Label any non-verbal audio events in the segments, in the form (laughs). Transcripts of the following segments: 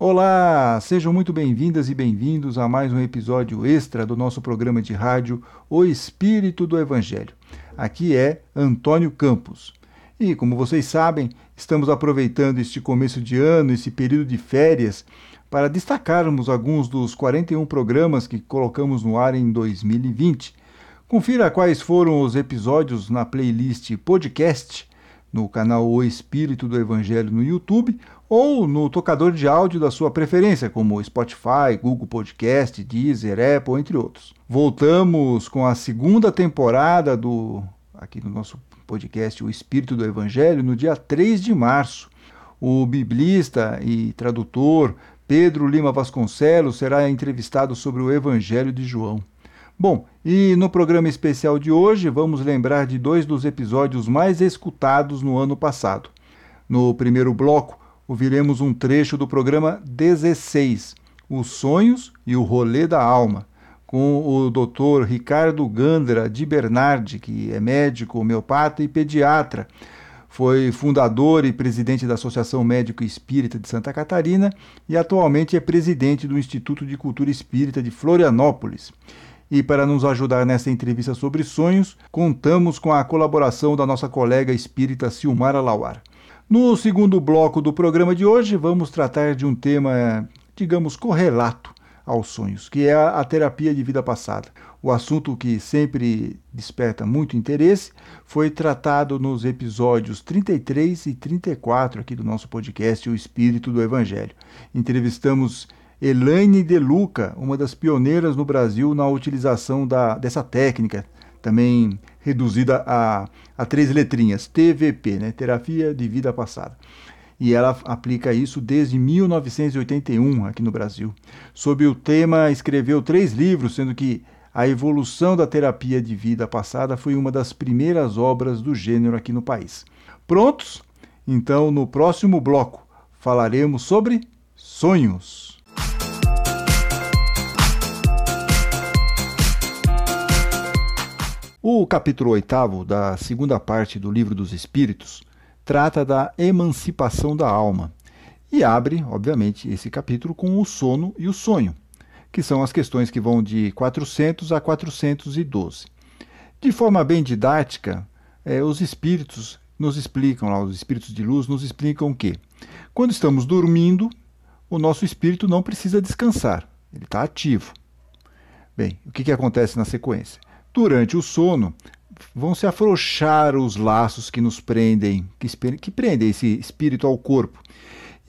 Olá, sejam muito bem-vindas e bem-vindos a mais um episódio extra do nosso programa de rádio O Espírito do Evangelho. Aqui é Antônio Campos. E, como vocês sabem, estamos aproveitando este começo de ano, esse período de férias, para destacarmos alguns dos 41 programas que colocamos no ar em 2020. Confira quais foram os episódios na playlist podcast no canal O Espírito do Evangelho no YouTube ou no tocador de áudio da sua preferência, como Spotify, Google Podcast, Deezer, Apple, entre outros. Voltamos com a segunda temporada do aqui no nosso podcast O Espírito do Evangelho no dia 3 de março. O biblista e tradutor Pedro Lima Vasconcelos será entrevistado sobre o Evangelho de João. Bom, e no programa especial de hoje vamos lembrar de dois dos episódios mais escutados no ano passado. No primeiro bloco, ouviremos um trecho do programa 16, Os Sonhos e o Rolê da Alma, com o Dr. Ricardo Gandra de Bernardi, que é médico, homeopata e pediatra. Foi fundador e presidente da Associação Médico Espírita de Santa Catarina e atualmente é presidente do Instituto de Cultura Espírita de Florianópolis. E para nos ajudar nessa entrevista sobre sonhos, contamos com a colaboração da nossa colega espírita Silmara Lauar. No segundo bloco do programa de hoje, vamos tratar de um tema, digamos, correlato aos sonhos, que é a terapia de vida passada. O assunto que sempre desperta muito interesse foi tratado nos episódios 33 e 34 aqui do nosso podcast O Espírito do Evangelho. Entrevistamos Elaine De Luca, uma das pioneiras no Brasil na utilização da, dessa técnica, também reduzida a, a três letrinhas, TVP, né? Terapia de Vida Passada. E ela aplica isso desde 1981 aqui no Brasil. Sob o tema, escreveu três livros, sendo que A Evolução da Terapia de Vida Passada foi uma das primeiras obras do gênero aqui no país. Prontos? Então, no próximo bloco, falaremos sobre sonhos. O capítulo oitavo da segunda parte do Livro dos Espíritos trata da emancipação da alma e abre, obviamente, esse capítulo com o sono e o sonho, que são as questões que vão de 400 a 412. De forma bem didática, é, os espíritos nos explicam, lá, os espíritos de luz nos explicam que, quando estamos dormindo, o nosso espírito não precisa descansar, ele está ativo. Bem, o que, que acontece na sequência? Durante o sono, vão se afrouxar os laços que nos prendem, que, que prendem esse espírito ao corpo.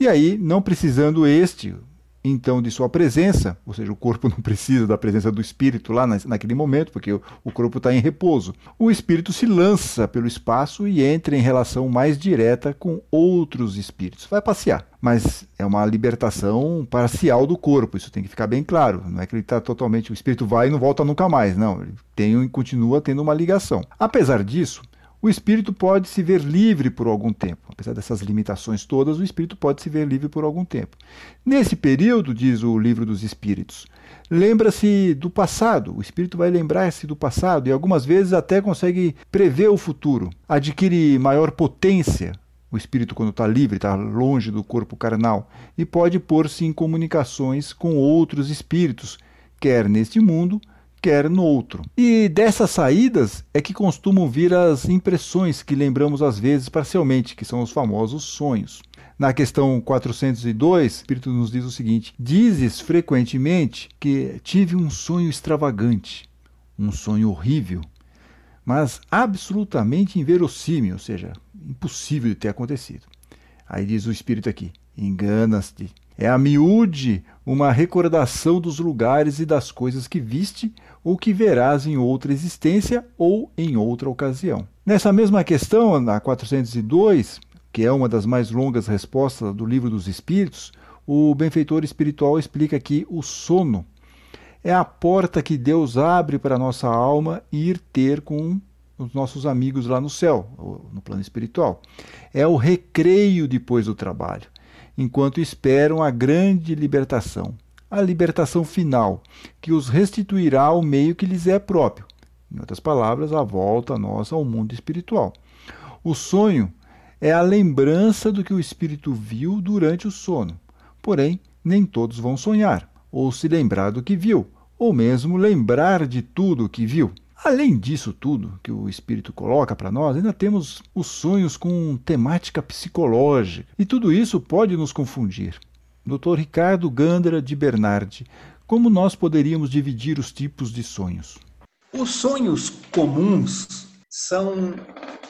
E aí, não precisando este, então de sua presença, ou seja, o corpo (laughs) não precisa da presença do espírito lá naquele momento, porque o, o corpo está em repouso. O espírito se lança pelo espaço e entra em relação mais direta com outros espíritos. Vai passear, mas é uma libertação parcial do corpo, isso tem que ficar bem claro. Não é que ele está totalmente, o espírito vai e não volta nunca mais, não. Ele tem, continua tendo uma ligação. Apesar disso, o espírito pode se ver livre por algum tempo. Apesar dessas limitações todas, o espírito pode se ver livre por algum tempo. Nesse período, diz o livro dos espíritos, lembra-se do passado. O espírito vai lembrar-se do passado e algumas vezes até consegue prever o futuro. Adquire maior potência. O espírito, quando está livre, está longe do corpo carnal, e pode pôr-se em comunicações com outros espíritos, quer neste mundo, quer no outro. E dessas saídas é que costumam vir as impressões que lembramos às vezes parcialmente, que são os famosos sonhos. Na questão 402, o Espírito nos diz o seguinte: Dizes frequentemente que tive um sonho extravagante, um sonho horrível, mas absolutamente inverossímil, ou seja, impossível de ter acontecido. Aí diz o Espírito aqui: enganas-te. É a miúde uma recordação dos lugares e das coisas que viste ou que verás em outra existência ou em outra ocasião. Nessa mesma questão, na 402, que é uma das mais longas respostas do Livro dos Espíritos, o benfeitor espiritual explica que o sono é a porta que Deus abre para a nossa alma ir ter com os nossos amigos lá no céu, no plano espiritual. É o recreio depois do trabalho, enquanto esperam a grande libertação a libertação final, que os restituirá ao meio que lhes é próprio. Em outras palavras, a volta nossa ao mundo espiritual. O sonho é a lembrança do que o espírito viu durante o sono, porém nem todos vão sonhar, ou se lembrar do que viu, ou mesmo lembrar de tudo o que viu. Além disso tudo que o espírito coloca para nós, ainda temos os sonhos com temática psicológica, e tudo isso pode nos confundir. Dr. Ricardo Gandra de Bernardi, como nós poderíamos dividir os tipos de sonhos? Os sonhos comuns são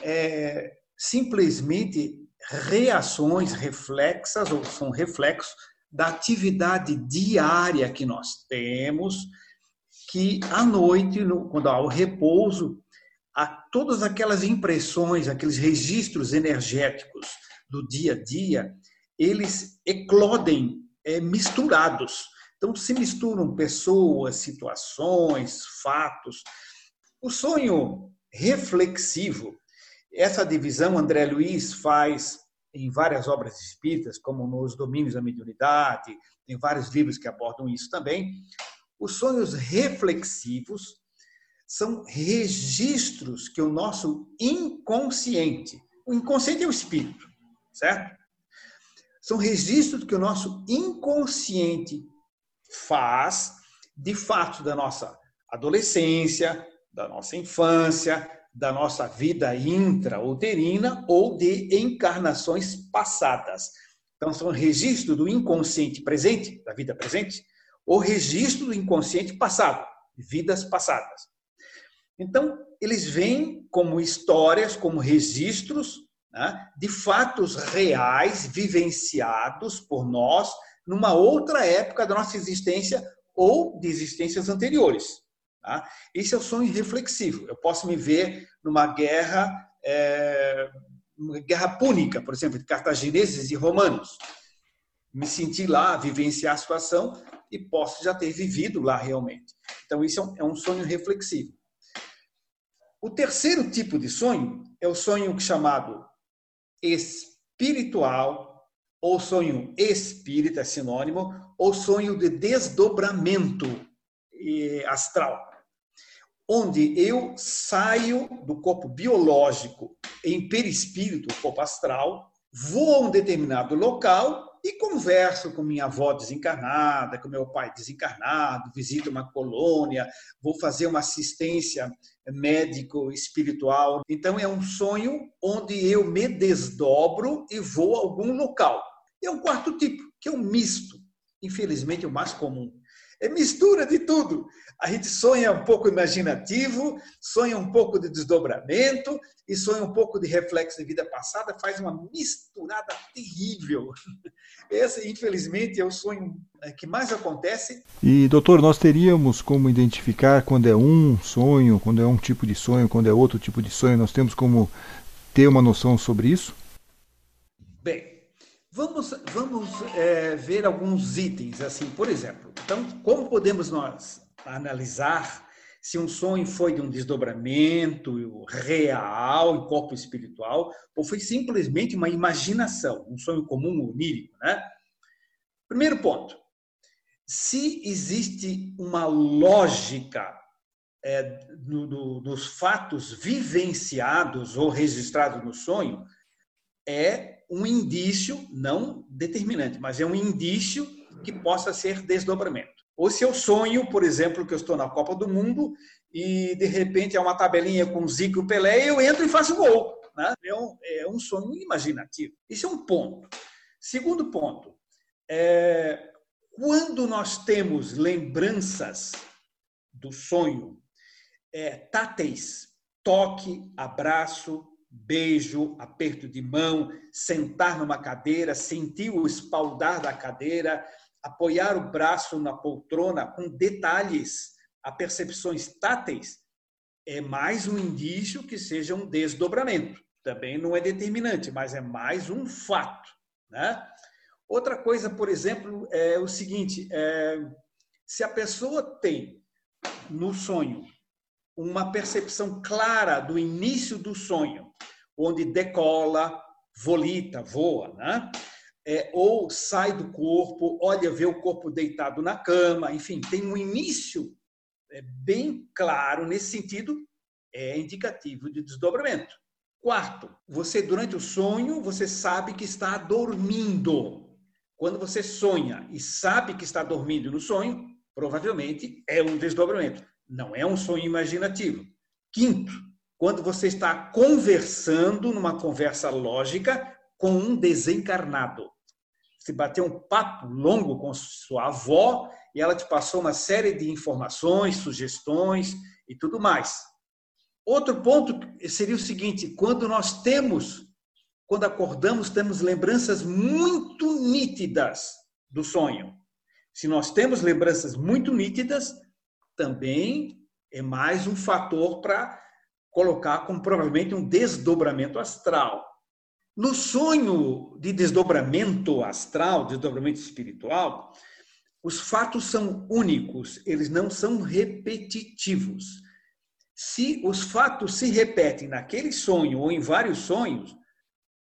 é, simplesmente reações reflexas, ou são reflexos da atividade diária que nós temos, que à noite, no, quando há o repouso, há todas aquelas impressões, aqueles registros energéticos do dia a dia, eles eclodem é, misturados. Então, se misturam pessoas, situações, fatos. O sonho reflexivo, essa divisão André Luiz faz em várias obras espíritas, como nos Domínios da Mediunidade, tem vários livros que abordam isso também. Os sonhos reflexivos são registros que o nosso inconsciente, o inconsciente é o espírito, certo? São registros que o nosso inconsciente faz de fato da nossa adolescência, da nossa infância, da nossa vida intrauterina ou de encarnações passadas. Então, são registros do inconsciente presente, da vida presente, ou registro do inconsciente passado, vidas passadas. Então, eles vêm como histórias, como registros né, de fatos reais vivenciados por nós numa outra época da nossa existência ou de existências anteriores. Tá? Esse é o sonho reflexivo. Eu posso me ver numa guerra, é, uma guerra púnica, por exemplo, de cartagineses e romanos. Me sentir lá, vivenciar a situação e posso já ter vivido lá realmente. Então, isso é um é sonho reflexivo. O terceiro tipo de sonho é o sonho chamado espiritual ou sonho espírita, é sinônimo, ou sonho de desdobramento astral, onde eu saio do corpo biológico em perispírito, o corpo astral, vou a um determinado local e converso com minha avó desencarnada, com meu pai desencarnado, visito uma colônia, vou fazer uma assistência médico-espiritual. Então, é um sonho onde eu me desdobro e vou a algum local. É um quarto tipo, que é um misto. Infelizmente, o mais comum. É mistura de tudo. A gente sonha um pouco imaginativo, sonha um pouco de desdobramento e sonha um pouco de reflexo de vida passada, faz uma misturada terrível. (laughs) Esse, infelizmente, é o sonho é, que mais acontece. E, doutor, nós teríamos como identificar quando é um sonho, quando é um tipo de sonho, quando é outro tipo de sonho? Nós temos como ter uma noção sobre isso? Bem, Vamos, vamos é, ver alguns itens, assim, por exemplo. Então, como podemos nós analisar se um sonho foi de um desdobramento real em corpo espiritual ou foi simplesmente uma imaginação, um sonho comum onírico, né? Primeiro ponto, se existe uma lógica é, do, do, dos fatos vivenciados ou registrados no sonho, é um indício, não determinante, mas é um indício que possa ser desdobramento. Ou se eu sonho, por exemplo, que eu estou na Copa do Mundo e de repente é uma tabelinha com Zico e Pelé, eu entro e faço gol. Né? É, um, é um sonho imaginativo. Isso é um ponto. Segundo ponto, é, quando nós temos lembranças do sonho, é, táteis, toque, abraço, beijo, aperto de mão, sentar numa cadeira, sentir o espaldar da cadeira, apoiar o braço na poltrona com detalhes, a percepções táteis, é mais um indício que seja um desdobramento. Também não é determinante, mas é mais um fato. Né? Outra coisa, por exemplo, é o seguinte: é, se a pessoa tem no sonho uma percepção clara do início do sonho, onde decola, volita, voa, né? É, ou sai do corpo, olha, vê o corpo deitado na cama, enfim, tem um início é, bem claro nesse sentido, é indicativo de desdobramento. Quarto, você durante o sonho, você sabe que está dormindo. Quando você sonha e sabe que está dormindo no sonho, provavelmente é um desdobramento, não é um sonho imaginativo. Quinto, quando você está conversando numa conversa lógica com um desencarnado. Você bateu um papo longo com sua avó e ela te passou uma série de informações, sugestões e tudo mais. Outro ponto seria o seguinte: quando nós temos, quando acordamos, temos lembranças muito nítidas do sonho. Se nós temos lembranças muito nítidas, também é mais um fator para colocar como provavelmente um desdobramento astral. No sonho de desdobramento astral, desdobramento espiritual, os fatos são únicos, eles não são repetitivos. Se os fatos se repetem naquele sonho ou em vários sonhos,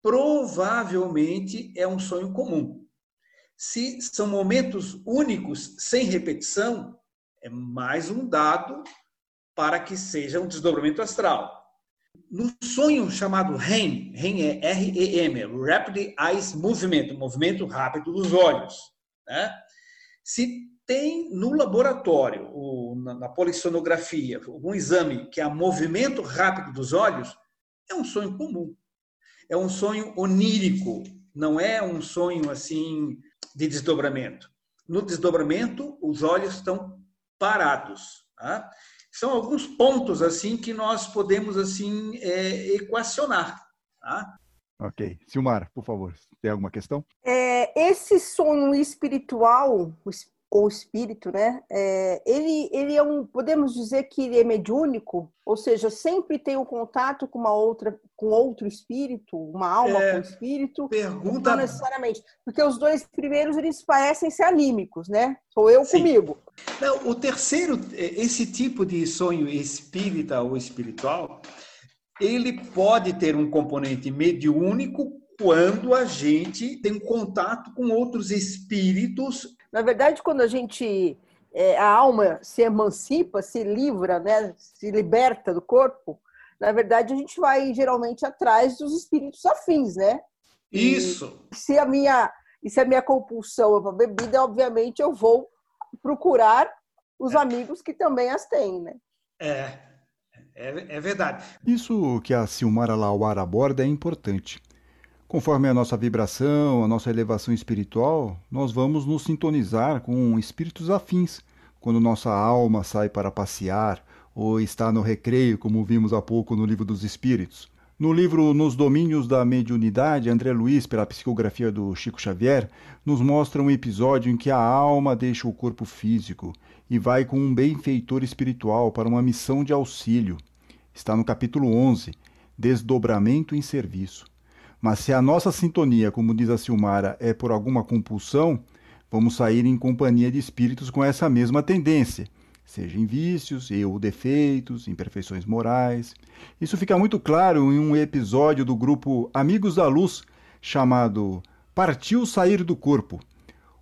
provavelmente é um sonho comum. Se são momentos únicos, sem repetição, é mais um dado para que seja um desdobramento astral. No sonho chamado REM, REM é R-E-M, Rapid Eyes Movement, movimento rápido dos olhos. Né? Se tem no laboratório, na polissonografia, algum exame que é movimento rápido dos olhos, é um sonho comum. É um sonho onírico, não é um sonho assim de desdobramento. No desdobramento, os olhos estão parados. Tá? São alguns pontos assim que nós podemos assim é, equacionar. Tá? Ok. Silmar, por favor, tem alguma questão? É, esse sonho espiritual, ou espírito, né? É, ele, ele é um, podemos dizer que ele é mediúnico, ou seja, sempre tem um contato com uma outra, com outro espírito, uma alma é, com espírito. Pergunta. Não necessariamente, porque os dois primeiros eles parecem ser anímicos, né? Sou eu Sim. comigo. Não, o terceiro, esse tipo de sonho espírita ou espiritual, ele pode ter um componente mediúnico quando a gente tem contato com outros espíritos. Na verdade, quando a gente é, a alma se emancipa, se livra, né, se liberta do corpo, na verdade a gente vai geralmente atrás dos espíritos afins, né? Isso. E se a minha e se a minha compulsão é para bebida, obviamente eu vou procurar os é. amigos que também as têm, né? É, é, é verdade. Isso que a Silmara Lauara aborda é importante. Conforme a nossa vibração, a nossa elevação espiritual, nós vamos nos sintonizar com espíritos afins quando nossa alma sai para passear ou está no recreio, como vimos há pouco no Livro dos Espíritos. No livro Nos Domínios da Mediunidade, André Luiz, pela psicografia do Chico Xavier, nos mostra um episódio em que a alma deixa o corpo físico e vai com um benfeitor espiritual para uma missão de auxílio. Está no capítulo 11, Desdobramento em Serviço. Mas se a nossa sintonia, como diz a Silmara, é por alguma compulsão, vamos sair em companhia de espíritos com essa mesma tendência, seja em vícios, ou defeitos, imperfeições morais. Isso fica muito claro em um episódio do grupo Amigos da Luz, chamado Partiu Sair do Corpo.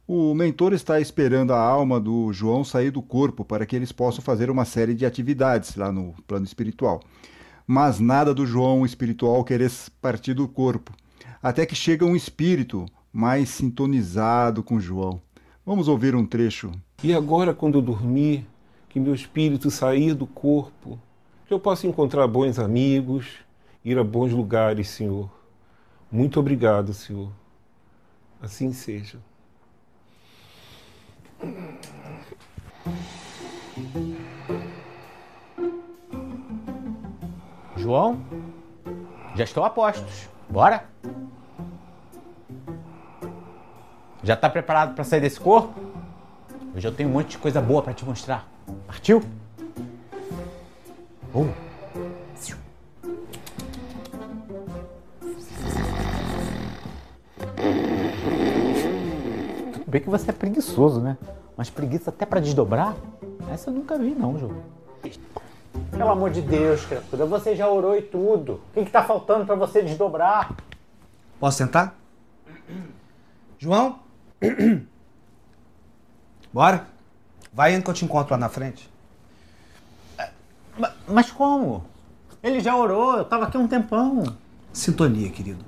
O mentor está esperando a alma do João sair do corpo para que eles possam fazer uma série de atividades lá no plano espiritual mas nada do João espiritual querer partir do corpo, até que chega um espírito mais sintonizado com João. Vamos ouvir um trecho. E agora, quando eu dormir, que meu espírito sair do corpo, que eu possa encontrar bons amigos, ir a bons lugares, Senhor. Muito obrigado, Senhor. Assim seja. João, já estou a postos. Bora? Já está preparado para sair desse corpo? Hoje eu tenho um monte de coisa boa para te mostrar. Partiu? Oh. Tudo bem que você é preguiçoso, né? Mas preguiça até para desdobrar? Essa eu nunca vi não, João. Pelo amor de Deus, criatura, você já orou e tudo. O que está faltando para você desdobrar? Posso sentar? João? Bora? Vai indo que eu te encontro lá na frente. Mas como? Ele já orou, eu tava aqui um tempão. Sintonia, querido.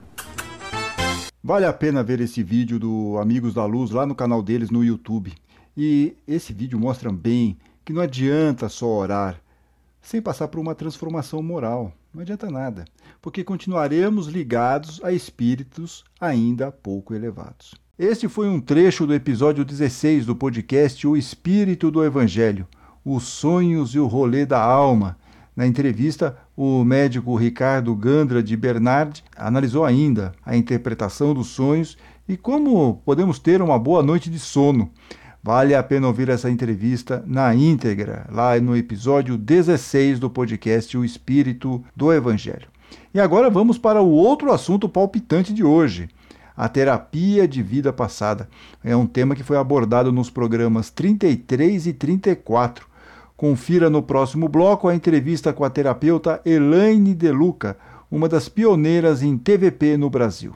Vale a pena ver esse vídeo do Amigos da Luz lá no canal deles no YouTube. E esse vídeo mostra bem que não adianta só orar sem passar por uma transformação moral. Não adianta nada, porque continuaremos ligados a espíritos ainda pouco elevados. Este foi um trecho do episódio 16 do podcast O Espírito do Evangelho, os sonhos e o rolê da alma. Na entrevista, o médico Ricardo Gandra de Bernard analisou ainda a interpretação dos sonhos e como podemos ter uma boa noite de sono. Vale a pena ouvir essa entrevista na íntegra, lá no episódio 16 do podcast O Espírito do Evangelho. E agora vamos para o outro assunto palpitante de hoje. A terapia de vida passada. É um tema que foi abordado nos programas 33 e 34. Confira no próximo bloco a entrevista com a terapeuta Elaine Deluca, uma das pioneiras em TVP no Brasil.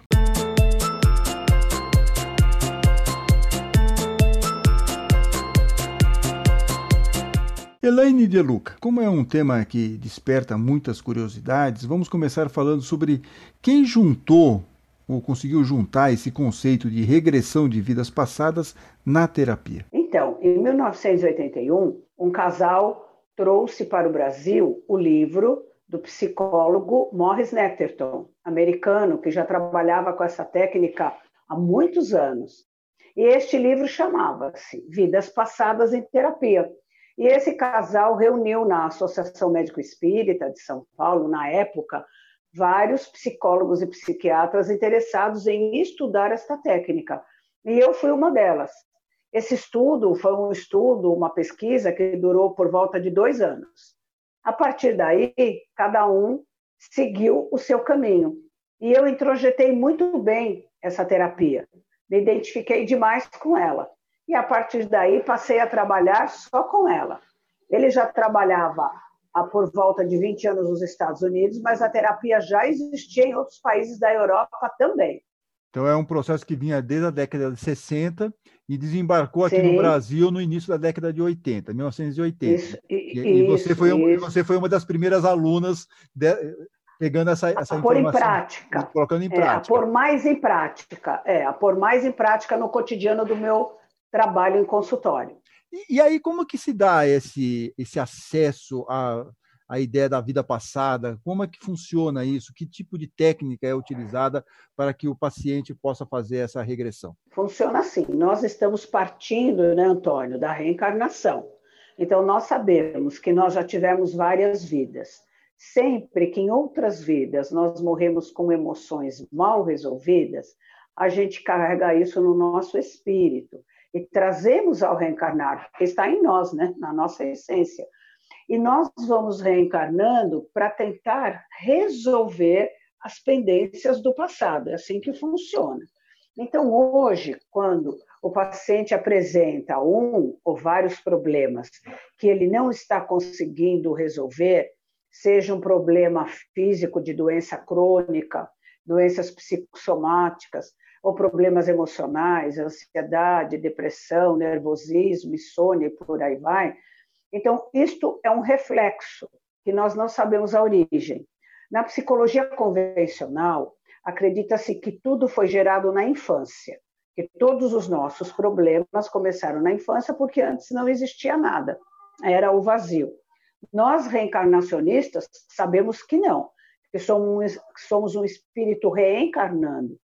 Elaine De Luca, como é um tema que desperta muitas curiosidades, vamos começar falando sobre quem juntou ou conseguiu juntar esse conceito de regressão de vidas passadas na terapia. Então, em 1981, um casal trouxe para o Brasil o livro do psicólogo Morris Necterton, americano, que já trabalhava com essa técnica há muitos anos. E este livro chamava-se Vidas Passadas em Terapia. E esse casal reuniu na Associação Médico Espírita de São Paulo, na época, vários psicólogos e psiquiatras interessados em estudar esta técnica. E eu fui uma delas. Esse estudo foi um estudo, uma pesquisa que durou por volta de dois anos. A partir daí, cada um seguiu o seu caminho. E eu introjetei muito bem essa terapia. Me identifiquei demais com ela e a partir daí passei a trabalhar só com ela. Ele já trabalhava há por volta de 20 anos nos Estados Unidos, mas a terapia já existia em outros países da Europa também. Então é um processo que vinha desde a década de 60 e desembarcou aqui Sim. no Brasil no início da década de 80, 1980. Isso, e, e, isso, você, foi uma, você foi uma das primeiras alunas de, pegando essa, essa a pôr em prática. Colocando em prática. É, a pôr mais em prática. É, a pôr mais em prática no cotidiano do meu trabalho em consultório. E, e aí, como que se dá esse, esse acesso à, à ideia da vida passada? Como é que funciona isso? Que tipo de técnica é utilizada para que o paciente possa fazer essa regressão? Funciona assim: nós estamos partindo, né, Antônio, da reencarnação. Então, nós sabemos que nós já tivemos várias vidas. Sempre que em outras vidas nós morremos com emoções mal resolvidas, a gente carrega isso no nosso espírito e trazemos ao reencarnar, porque está em nós, né? na nossa essência. E nós vamos reencarnando para tentar resolver as pendências do passado, é assim que funciona. Então, hoje, quando o paciente apresenta um ou vários problemas que ele não está conseguindo resolver, seja um problema físico de doença crônica, doenças psicossomáticas, ou problemas emocionais, ansiedade, depressão, nervosismo, insônia e por aí vai. Então, isto é um reflexo que nós não sabemos a origem. Na psicologia convencional, acredita-se que tudo foi gerado na infância, que todos os nossos problemas começaram na infância porque antes não existia nada, era o vazio. Nós reencarnacionistas sabemos que não, que somos, somos um espírito reencarnando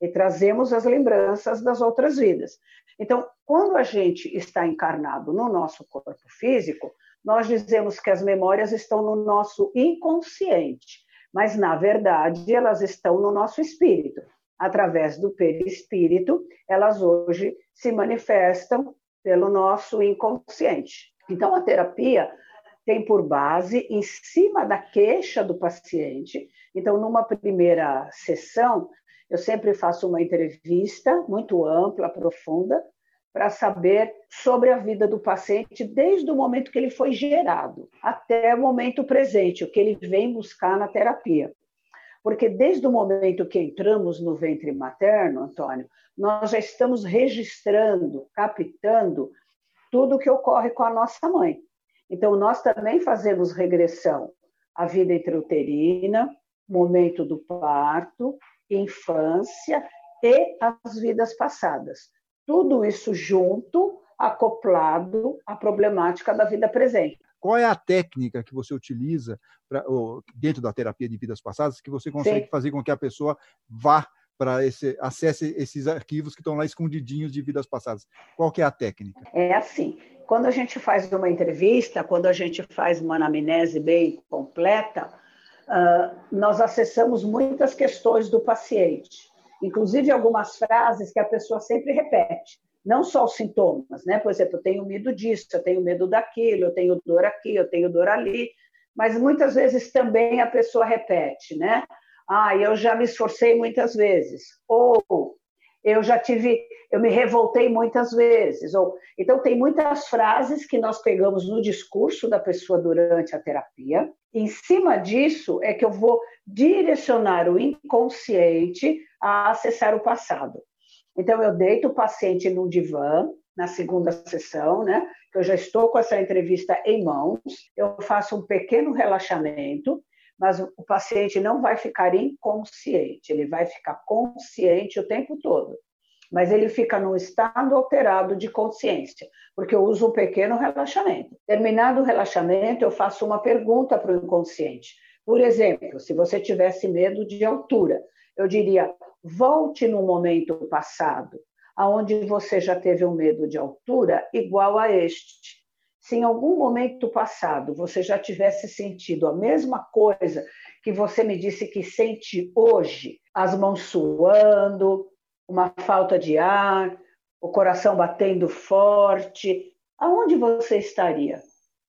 e trazemos as lembranças das outras vidas. Então, quando a gente está encarnado no nosso corpo físico, nós dizemos que as memórias estão no nosso inconsciente, mas na verdade elas estão no nosso espírito. Através do perispírito, elas hoje se manifestam pelo nosso inconsciente. Então, a terapia tem por base em cima da queixa do paciente. Então, numa primeira sessão, eu sempre faço uma entrevista muito ampla, profunda, para saber sobre a vida do paciente desde o momento que ele foi gerado até o momento presente, o que ele vem buscar na terapia. Porque desde o momento que entramos no ventre materno, Antônio, nós já estamos registrando, captando tudo o que ocorre com a nossa mãe. Então, nós também fazemos regressão à vida intrauterina, momento do parto, infância e as vidas passadas. Tudo isso junto, acoplado à problemática da vida presente. Qual é a técnica que você utiliza pra, dentro da terapia de vidas passadas que você consegue Sim. fazer com que a pessoa vá para esse acesse esses arquivos que estão lá escondidinhos de vidas passadas? Qual que é a técnica? É assim, quando a gente faz uma entrevista, quando a gente faz uma anamnese bem completa, nós acessamos muitas questões do paciente, inclusive algumas frases que a pessoa sempre repete não só os sintomas, né? Por exemplo, eu tenho medo disso, eu tenho medo daquilo, eu tenho dor aqui, eu tenho dor ali, mas muitas vezes também a pessoa repete, né? Ah, eu já me esforcei muitas vezes, ou eu já tive, eu me revoltei muitas vezes, ou então tem muitas frases que nós pegamos no discurso da pessoa durante a terapia. Em cima disso é que eu vou direcionar o inconsciente a acessar o passado. Então, eu deito o paciente num divã, na segunda sessão, né? Eu já estou com essa entrevista em mãos, eu faço um pequeno relaxamento, mas o paciente não vai ficar inconsciente, ele vai ficar consciente o tempo todo. Mas ele fica num estado alterado de consciência, porque eu uso um pequeno relaxamento. Terminado o relaxamento, eu faço uma pergunta para o inconsciente. Por exemplo, se você tivesse medo de altura, eu diria: volte no momento passado, aonde você já teve um medo de altura igual a este. Se em algum momento passado você já tivesse sentido a mesma coisa que você me disse que sente hoje, as mãos suando, uma falta de ar, o coração batendo forte, aonde você estaria?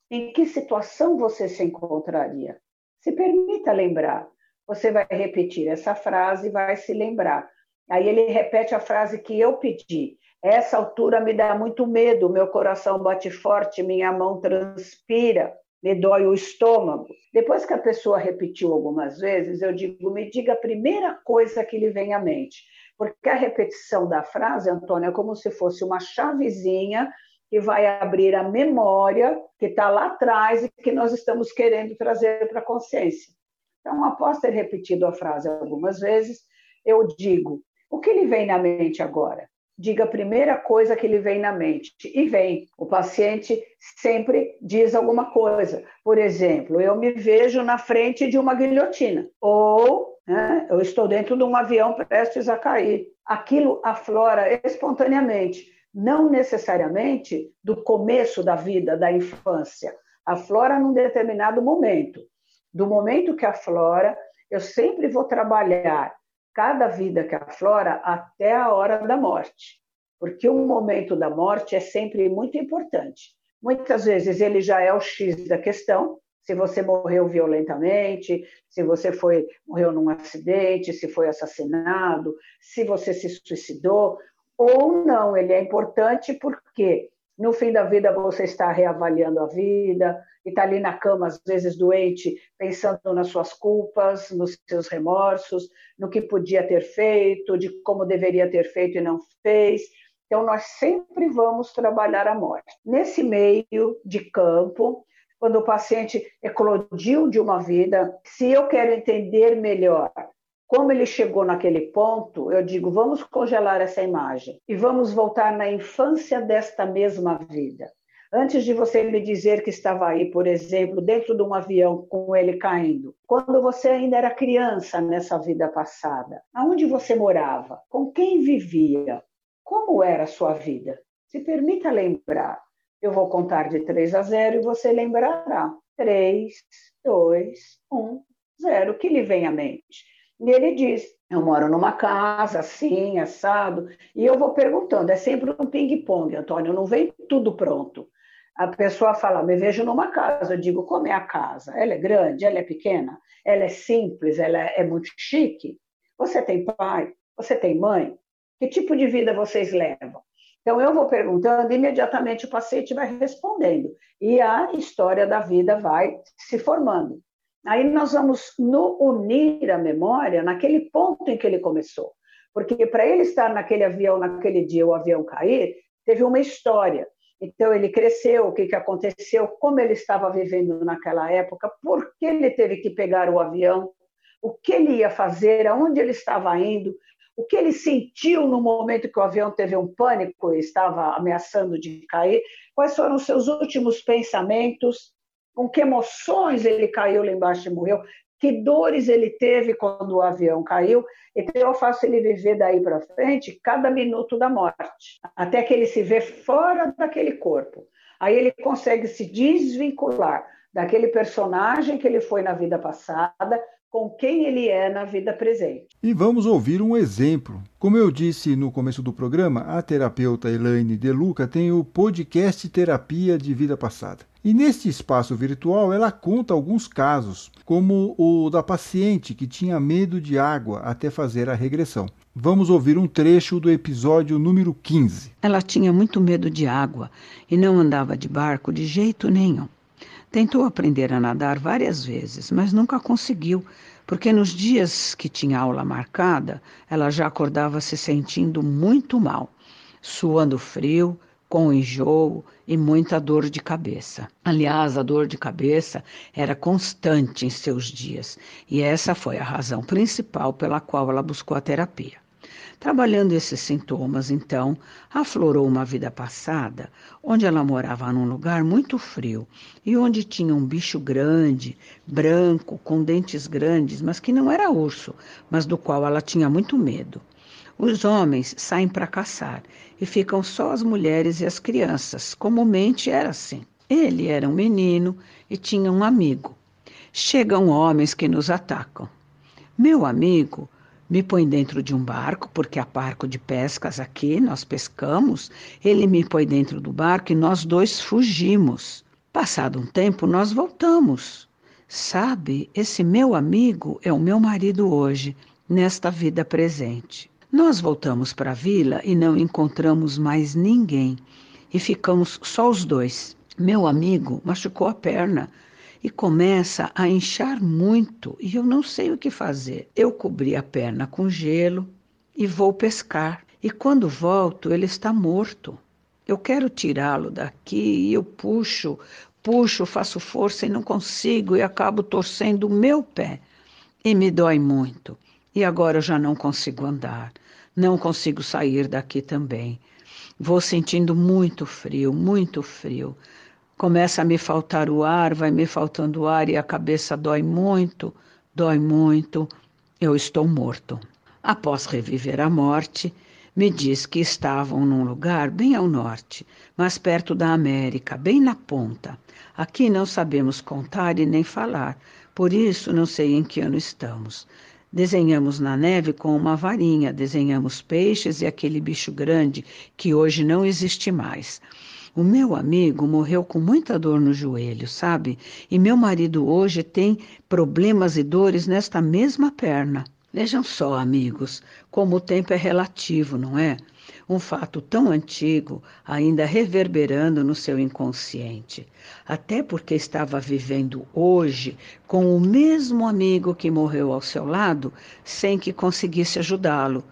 Em que situação você se encontraria? Se permita lembrar. Você vai repetir essa frase e vai se lembrar. Aí ele repete a frase que eu pedi. Essa altura me dá muito medo, meu coração bate forte, minha mão transpira, me dói o estômago. Depois que a pessoa repetiu algumas vezes, eu digo, me diga a primeira coisa que lhe vem à mente. Porque a repetição da frase, Antônio, é como se fosse uma chavezinha que vai abrir a memória que está lá atrás e que nós estamos querendo trazer para a consciência. Então, após ter repetido a frase algumas vezes, eu digo: o que lhe vem na mente agora? Diga a primeira coisa que lhe vem na mente. E vem. O paciente sempre diz alguma coisa. Por exemplo, eu me vejo na frente de uma guilhotina. Ou né, eu estou dentro de um avião prestes a cair. Aquilo aflora espontaneamente, não necessariamente do começo da vida, da infância. Aflora num determinado momento do momento que aflora, eu sempre vou trabalhar cada vida que aflora até a hora da morte, porque o momento da morte é sempre muito importante. Muitas vezes ele já é o X da questão, se você morreu violentamente, se você foi morreu num acidente, se foi assassinado, se você se suicidou ou não, ele é importante porque no fim da vida você está reavaliando a vida e está ali na cama, às vezes doente, pensando nas suas culpas, nos seus remorsos, no que podia ter feito, de como deveria ter feito e não fez. Então, nós sempre vamos trabalhar a morte. Nesse meio de campo, quando o paciente eclodiu de uma vida, se eu quero entender melhor como ele chegou naquele ponto, eu digo, vamos congelar essa imagem e vamos voltar na infância desta mesma vida. Antes de você me dizer que estava aí, por exemplo, dentro de um avião com ele caindo, quando você ainda era criança nessa vida passada, aonde você morava? Com quem vivia? Como era a sua vida? Se permita lembrar. Eu vou contar de 3 a 0 e você lembrará. 3, 2, 1, 0. O que lhe vem à mente? E ele diz: Eu moro numa casa assim, assado. E eu vou perguntando, é sempre um ping-pong, Antônio, não vem tudo pronto. A pessoa fala: Me vejo numa casa. Eu digo: Como é a casa? Ela é grande? Ela é pequena? Ela é simples? Ela é muito chique? Você tem pai? Você tem mãe? Que tipo de vida vocês levam? Então, eu vou perguntando, imediatamente o paciente vai respondendo. E a história da vida vai se formando. Aí nós vamos no unir a memória naquele ponto em que ele começou. Porque para ele estar naquele avião, naquele dia, o avião cair, teve uma história. Então, ele cresceu, o que, que aconteceu, como ele estava vivendo naquela época, por que ele teve que pegar o avião, o que ele ia fazer, aonde ele estava indo, o que ele sentiu no momento que o avião teve um pânico e estava ameaçando de cair, quais foram os seus últimos pensamentos, com que emoções ele caiu lá embaixo e morreu, que dores ele teve quando o avião caiu. Então, eu faço ele viver daí para frente cada minuto da morte, até que ele se vê fora daquele corpo. Aí ele consegue se desvincular daquele personagem que ele foi na vida passada com quem ele é na vida presente. E vamos ouvir um exemplo. Como eu disse no começo do programa, a terapeuta Elaine De Luca tem o podcast Terapia de Vida Passada. E neste espaço virtual ela conta alguns casos, como o da paciente que tinha medo de água até fazer a regressão. Vamos ouvir um trecho do episódio número 15. Ela tinha muito medo de água e não andava de barco de jeito nenhum. Tentou aprender a nadar várias vezes, mas nunca conseguiu, porque nos dias que tinha aula marcada, ela já acordava se sentindo muito mal, suando frio, com enjoo e muita dor de cabeça. Aliás, a dor de cabeça era constante em seus dias, e essa foi a razão principal pela qual ela buscou a terapia. Trabalhando esses sintomas, então, aflorou uma vida passada, onde ela morava num lugar muito frio e onde tinha um bicho grande, branco, com dentes grandes, mas que não era urso, mas do qual ela tinha muito medo. Os homens saem para caçar e ficam só as mulheres e as crianças. Comumente era assim. Ele era um menino e tinha um amigo. Chegam homens que nos atacam. Meu amigo me põe dentro de um barco, porque há barco de pescas aqui, nós pescamos. Ele me põe dentro do barco e nós dois fugimos. Passado um tempo, nós voltamos. Sabe, esse meu amigo é o meu marido hoje, nesta vida presente. Nós voltamos para a vila e não encontramos mais ninguém e ficamos só os dois. Meu amigo machucou a perna e começa a inchar muito e eu não sei o que fazer. Eu cobri a perna com gelo e vou pescar. E quando volto, ele está morto. Eu quero tirá-lo daqui e eu puxo, puxo, faço força e não consigo e acabo torcendo o meu pé. E me dói muito. E agora eu já não consigo andar. Não consigo sair daqui também. Vou sentindo muito frio, muito frio começa a me faltar o ar, vai me faltando o ar e a cabeça dói muito, dói muito, eu estou morto. Após reviver a morte, me diz que estavam num lugar bem ao norte, mas perto da América, bem na ponta. Aqui não sabemos contar e nem falar, por isso não sei em que ano estamos. Desenhamos na neve com uma varinha, desenhamos peixes e aquele bicho grande que hoje não existe mais. O meu amigo morreu com muita dor no joelho, sabe? E meu marido hoje tem problemas e dores nesta mesma perna. Vejam só, amigos, como o tempo é relativo, não é? Um fato tão antigo ainda reverberando no seu inconsciente. Até porque estava vivendo hoje com o mesmo amigo que morreu ao seu lado sem que conseguisse ajudá-lo.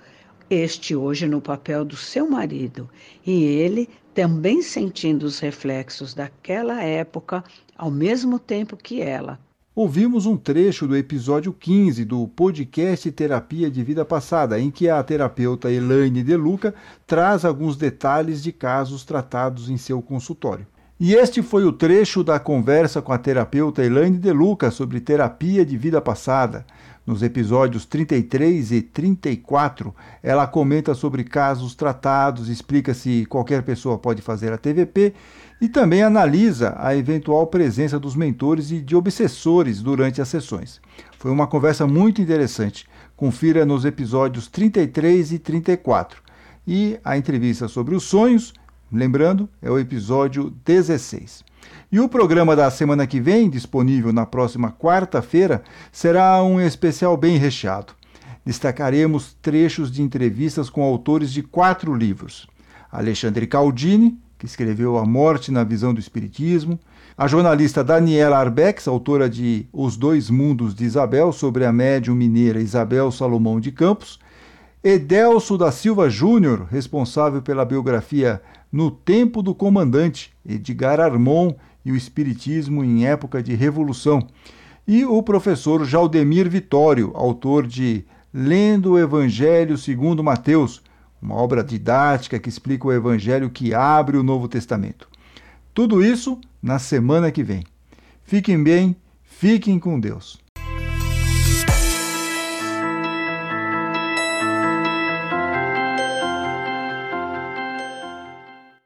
Este hoje no papel do seu marido e ele também sentindo os reflexos daquela época ao mesmo tempo que ela. Ouvimos um trecho do episódio 15 do podcast Terapia de Vida Passada, em que a terapeuta Elaine De Luca traz alguns detalhes de casos tratados em seu consultório. E este foi o trecho da conversa com a terapeuta Elaine De Luca sobre terapia de vida passada. Nos episódios 33 e 34, ela comenta sobre casos tratados, explica se qualquer pessoa pode fazer a TVP e também analisa a eventual presença dos mentores e de obsessores durante as sessões. Foi uma conversa muito interessante. Confira nos episódios 33 e 34. E a entrevista sobre os sonhos, lembrando, é o episódio 16. E o programa da semana que vem, disponível na próxima quarta-feira, será um especial bem recheado. Destacaremos trechos de entrevistas com autores de quatro livros: Alexandre Caldini, que escreveu A Morte na Visão do Espiritismo, a jornalista Daniela Arbex, autora de Os Dois Mundos de Isabel, sobre a médium mineira Isabel Salomão de Campos, Edelso da Silva Júnior, responsável pela biografia No Tempo do Comandante, Edgar Armon, e o Espiritismo em Época de Revolução, e o professor Jaldemir Vitório, autor de lendo o Evangelho segundo Mateus, uma obra didática que explica o Evangelho que abre o Novo Testamento. Tudo isso na semana que vem. Fiquem bem, fiquem com Deus.